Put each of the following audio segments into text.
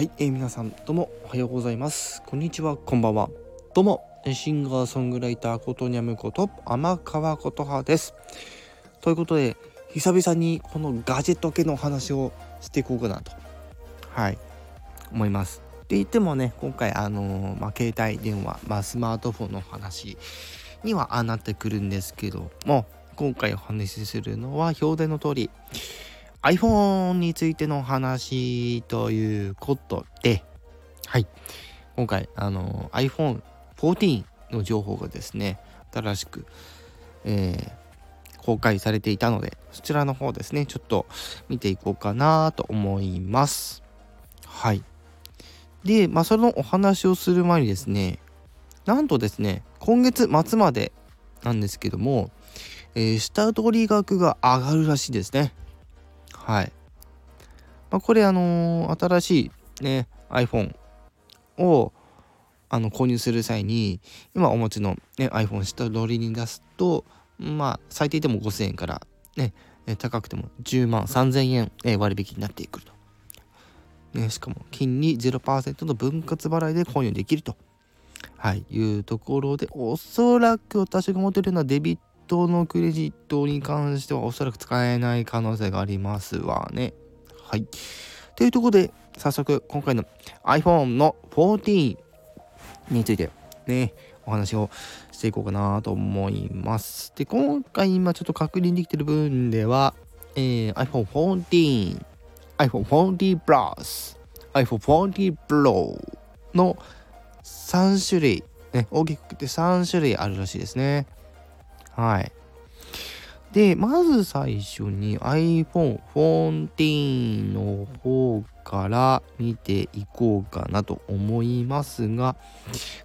はい、えー、皆さんどうもおはようございます。こんにちはこんばんは。どうもシンガーソングライターことにゃむこと天川琴葉です。ということで久々にこのガジェット系の話をしていこうかなとはい思います。って言ってもね今回あのー、まあ、携帯電話、まあ、スマートフォンの話にはあなってくるんですけども今回お話しするのは表題の通り iPhone についての話ということで、はい。今回、あの、iPhone 14の情報がですね、新しく、えー、公開されていたので、そちらの方ですね、ちょっと見ていこうかなと思います。はい。で、まあ、そのお話をする前にですね、なんとですね、今月末までなんですけども、えー、下取り額が上がるらしいですね。はい。まあ、これあのー、新しいね iPhone をあの購入する際に今お持ちの、ね、iPhone 下取りに出すとまあ最低でも5000円からね高くても10万3000円、え割引になってくると。ね、しかも金利0%の分割払いで購入できると、はい、いうところでおそらく私が持ってるようなデビットトのクレジットに関してはおそらく使えない可能性がありますわね。はい。というところで、早速今回の iPhone の14についてね、お話をしていこうかなと思います。で、今回今ちょっと確認できてる分では、えー、iPhone 14、iPhone 14 Plus、iPhone 14 Pro の3種類、ね、大きくて3種類あるらしいですね。はい。で、まず最初に iPhone 14の方から見ていこうかなと思いますが、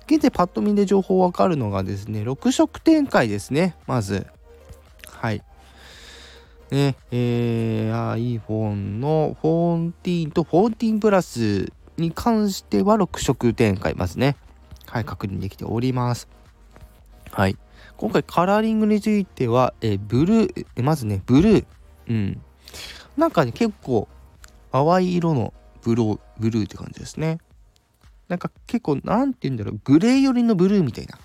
現在パッと見で情報わかるのがですね、6色展開ですね、まず。はい。ね、えー、iPhone の14と14プラスに関しては6色展開ますね。はい、確認できております。はい。今回カラーリングについては、えブルー、えまずね、ブルー。うん。なんかね、結構淡い色のブロー、ブルーって感じですね。なんか結構、なんて言うんだろう、グレー寄りのブルーみたいな。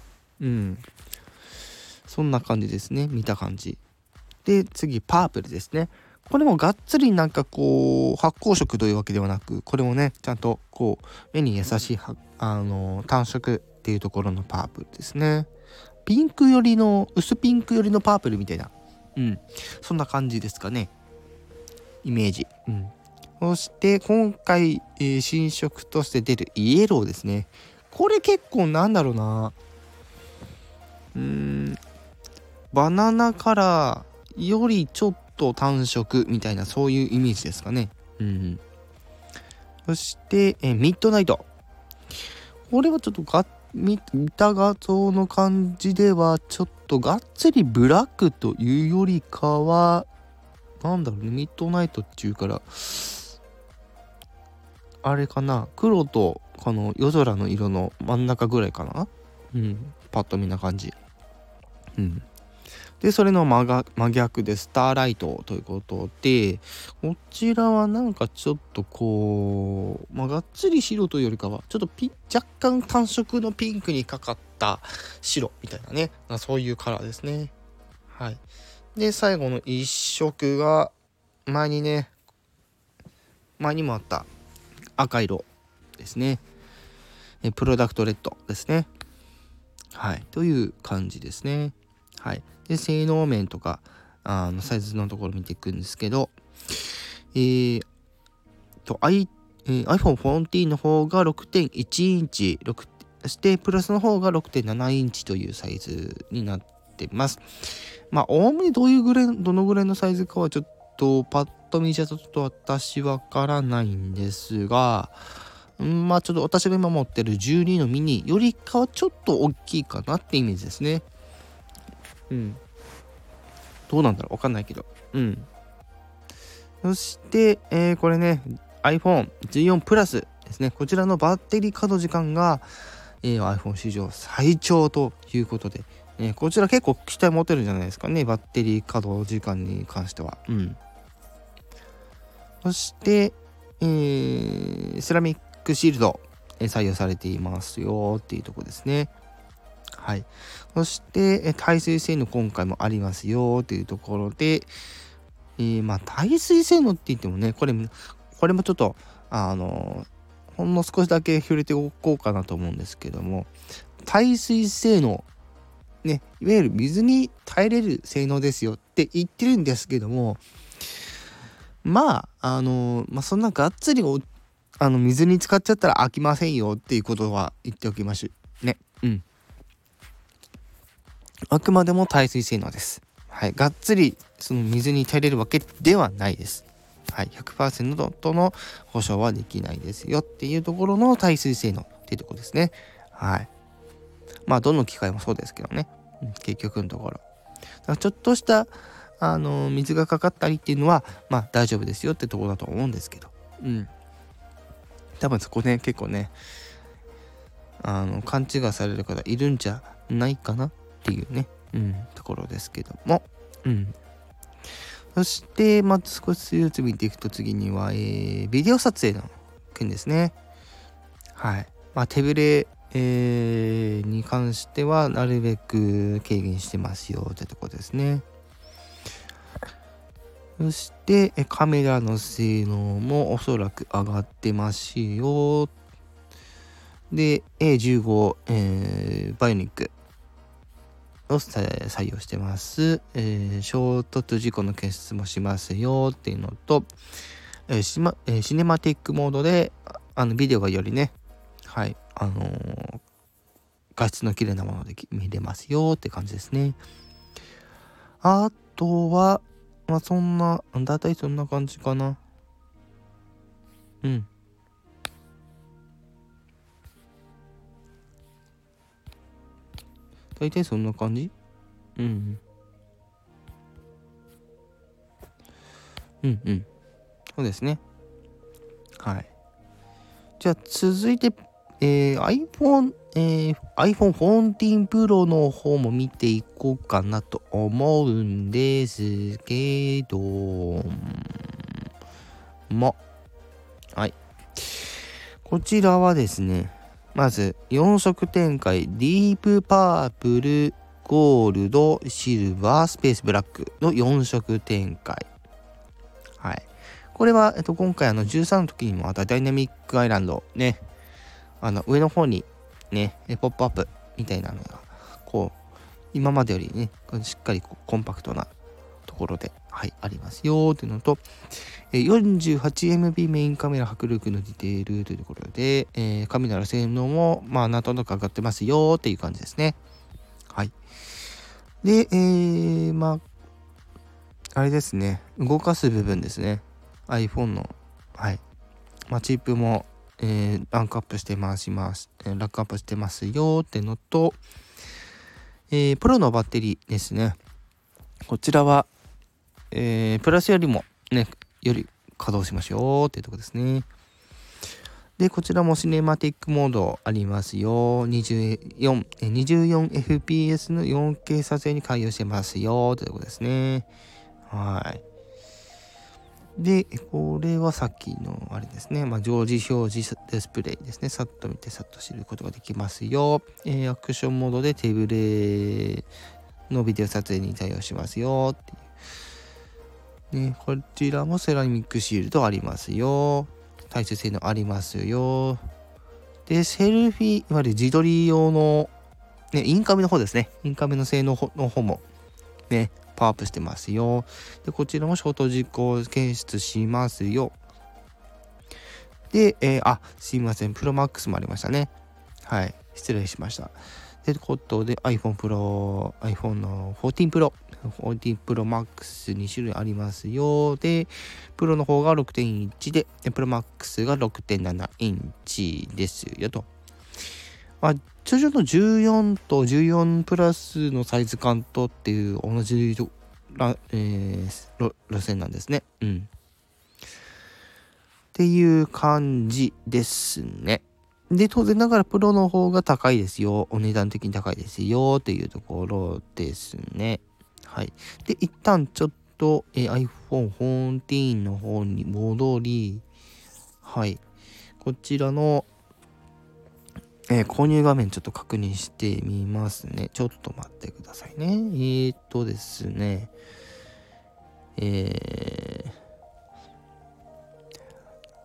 うん。そんな感じですね。見た感じ。で、次、パープルですね。これもがっつりなんかこう、発光色というわけではなく、これもね、ちゃんとこう、目に優しい、あの、単色っていうところのパープルですね。ピンク寄りの、薄ピンク寄りのパープルみたいな。うん。そんな感じですかね。イメージ。うん。そして今回、えー、新色として出るイエローですね。これ結構なんだろうな。うーん。バナナカラーよりちょっと単色みたいなそういうイメージですかね。うん。そして、えー、ミッドナイト。これはちょっとがっ見た画像の感じではちょっとがっつりブラックというよりかはなんだろうねミッドナイトっていうからあれかな黒とこの夜空の色の真ん中ぐらいかな？うん。パッと見な感じ。うんで、それの真逆でスターライトということで、こちらはなんかちょっとこう、まあ、がっつり白というよりかは、ちょっとピ若干単色のピンクにかかった白みたいなね、そういうカラーですね。はい。で、最後の一色が、前にね、前にもあった赤色ですね。プロダクトレッドですね。はい。という感じですね。はい。で、性能面とか、あのサイズのところ見ていくんですけど、えー、と、I えー、iPhone 14の方が6.1インチ、6そしてプラスの方が6.7インチというサイズになってます。まあ、おおむねどういうぐらい、どのぐらいのサイズかはちょっとパッと見じゃうとちょっと私わからないんですが、まあちょっと私が今持ってる12のミニよりかはちょっと大きいかなってイメージですね。うん。どうなんだろうわかんないけど。うん。そして、えー、これね、iPhone14 プラスですね。こちらのバッテリー稼働時間が、えー、iPhone 史上最長ということで、えー、こちら結構期待持てるんじゃないですかね。バッテリー稼働時間に関しては。うん。そして、えー、セラミックシールド、え採用されていますよっていうとこですね。はい。そして、耐水性能今回もありますよというところで、えー、まあ、耐水性能って言ってもね、これも、これもちょっと、あの、ほんの少しだけ触れておこうかなと思うんですけども、耐水性能、ね、いわゆる水に耐えれる性能ですよって言ってるんですけども、まあ、あの、まあ、そんながっつりあの水に浸かっちゃったら飽きませんよっていうことは言っておきましょう。ね。うん。あくまでも耐水性能です。はい。がっつりその水に耐えれるわけではないです。はい。100%との保証はできないですよっていうところの耐水性能っていうところですね。はい。まあ、どの機械もそうですけどね。結局のところ。だからちょっとした、あの水がかかったりっていうのは、まあ大丈夫ですよってところだと思うんですけど。うん。多分そこね、結構ね、あの、勘違いされる方いるんじゃないかなっていうね、うん、ところですけども、うん。そして、まず少しずつ見ていくと次には、えー、ビデオ撮影の件ですね。はい。まあ、手ぶれ、えー、に関しては、なるべく軽減してますよってとこですね。そして、カメラの性能もおそらく上がってますよ。で、A15、えー、バイオニックを採用してます。えー、衝突事故の検出もしますよっていうのと、えーシえー、シネマティックモードで、あの、ビデオがよりね、はい、あのー、画質の綺麗なもので見れますよって感じですね。あとは、まあそんな、だいたいそんな感じかな。うん。大体そんな感じ？うん。うんうん。そうですね。はい。じゃあ続いて、えー、iPhone、えー、iPhone 14 Pro の方も見ていこうかなと思うんですけども、はい。こちらはですね、まず4色展開、ディープパープル、ゴールド、シルバー、スペースブラックの4色展開。はい。これは、えっと、今回あの13の時にもあったダイナミックアイランドね、あの上の方にね、ポップアップみたいなのが、こう、今までよりね、しっかりコンパクトなところで、はい、ありますよというのと、48MB メインカメラ迫力のディテールというところで、えー、カメラの性能も、まあ、なんとなく上がってますよっていう感じですね。はい。で、えー、まあ、あれですね、動かす部分ですね。iPhone の、はい。まあ、チップもえー、ランクアップして回します、えー、ランクアップしてますよってのと、えー、プロのバッテリーですね。こちらは、えー、プラスよりもね、より稼働しましょうっていうとこですね。で、こちらもシネマティックモードありますよ。24、24fps の 4K 撮影に対応してますよってとこですね。はい。で、これはさっきのあれですね、まあ、常時表示デスプレイですね。さっと見てさっと知ることができますよ。えー、アクションモードで手ぶれのビデオ撮影に対応しますよっていう。ね、こちらもセラミックシールドありますよ。耐性性能ありますよ。で、セルフィー、いわゆる自撮り用の、ね、インカメの方ですね。インカメの性能の方も、ね、パワーアップしてますよ。で、こちらもショート実行検出しますよ。で、えー、あ、すいません。プロマックスもありましたね。はい。失礼しました。で、ことで iPhone Pro、iPhone の14 Pro、14 Pro Max 2種類ありますよ。で、プロの方が6.1で、プロマックスが6.7インチですよと。まあ、通常の14と14プラスのサイズ感とっていう同じら、えー、路線なんですね。うん。っていう感じですね。で、当然ながらプロの方が高いですよ。お値段的に高いですよ。っていうところですね。はい。で、一旦ちょっと、えー、iPhone 14の方に戻り、はい。こちらの、えー、購入画面ちょっと確認してみますね。ちょっと待ってくださいね。えー、っとですね。えー、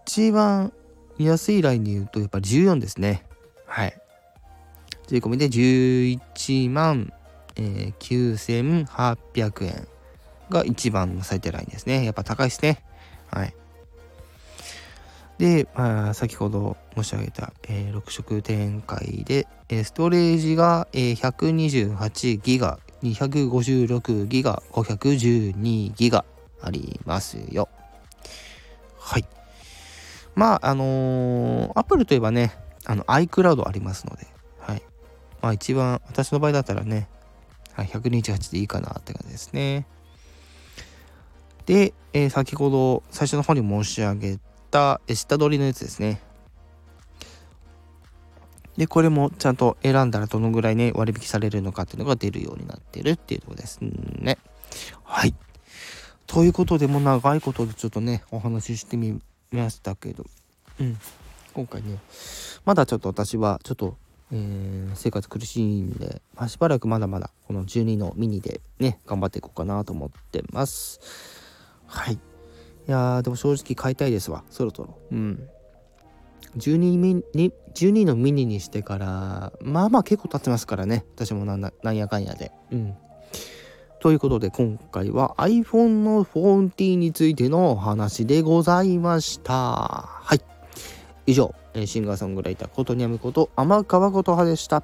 一番安いラインで言うと、やっぱり14ですね。はい。税込みで11万、えー、9800円が一番の最低ラインですね。やっぱ高いですね。はい。で、まあ、先ほど申し上げた、えー、6色展開で、えー、ストレージが、えー、128ギガ、256ギガ、512ギガありますよ。はい。まあ、あのー、Apple といえばね、あの iCloud ありますので、はい。まあ一番、私の場合だったらね、はい、128でいいかなって感じですね。で、えー、先ほど最初の方に申し上げたえ下取りのやつですね。で、これもちゃんと選んだらどのぐらいね、割引されるのかっていうのが出るようになってるっていうとこですね。はい。ということで、もう長いことでちょっとね、お話ししてみましたけど、うん。今回ね、まだちょっと私はちょっと、えー、生活苦しいんで、まあ、しばらくまだまだこの12のミニでね、頑張っていこうかなと思ってます。はい。いやー、でも正直買いたいですわ。そろそろ。うん。12, ミニ12のミニにしてから、まあまあ結構経ってますからね。私もなんなんやかんやで。うん。ということで今回は iPhone の14についてのお話でございました。はい。以上、シンガーソングライターことにゃむこと天川琴葉でした。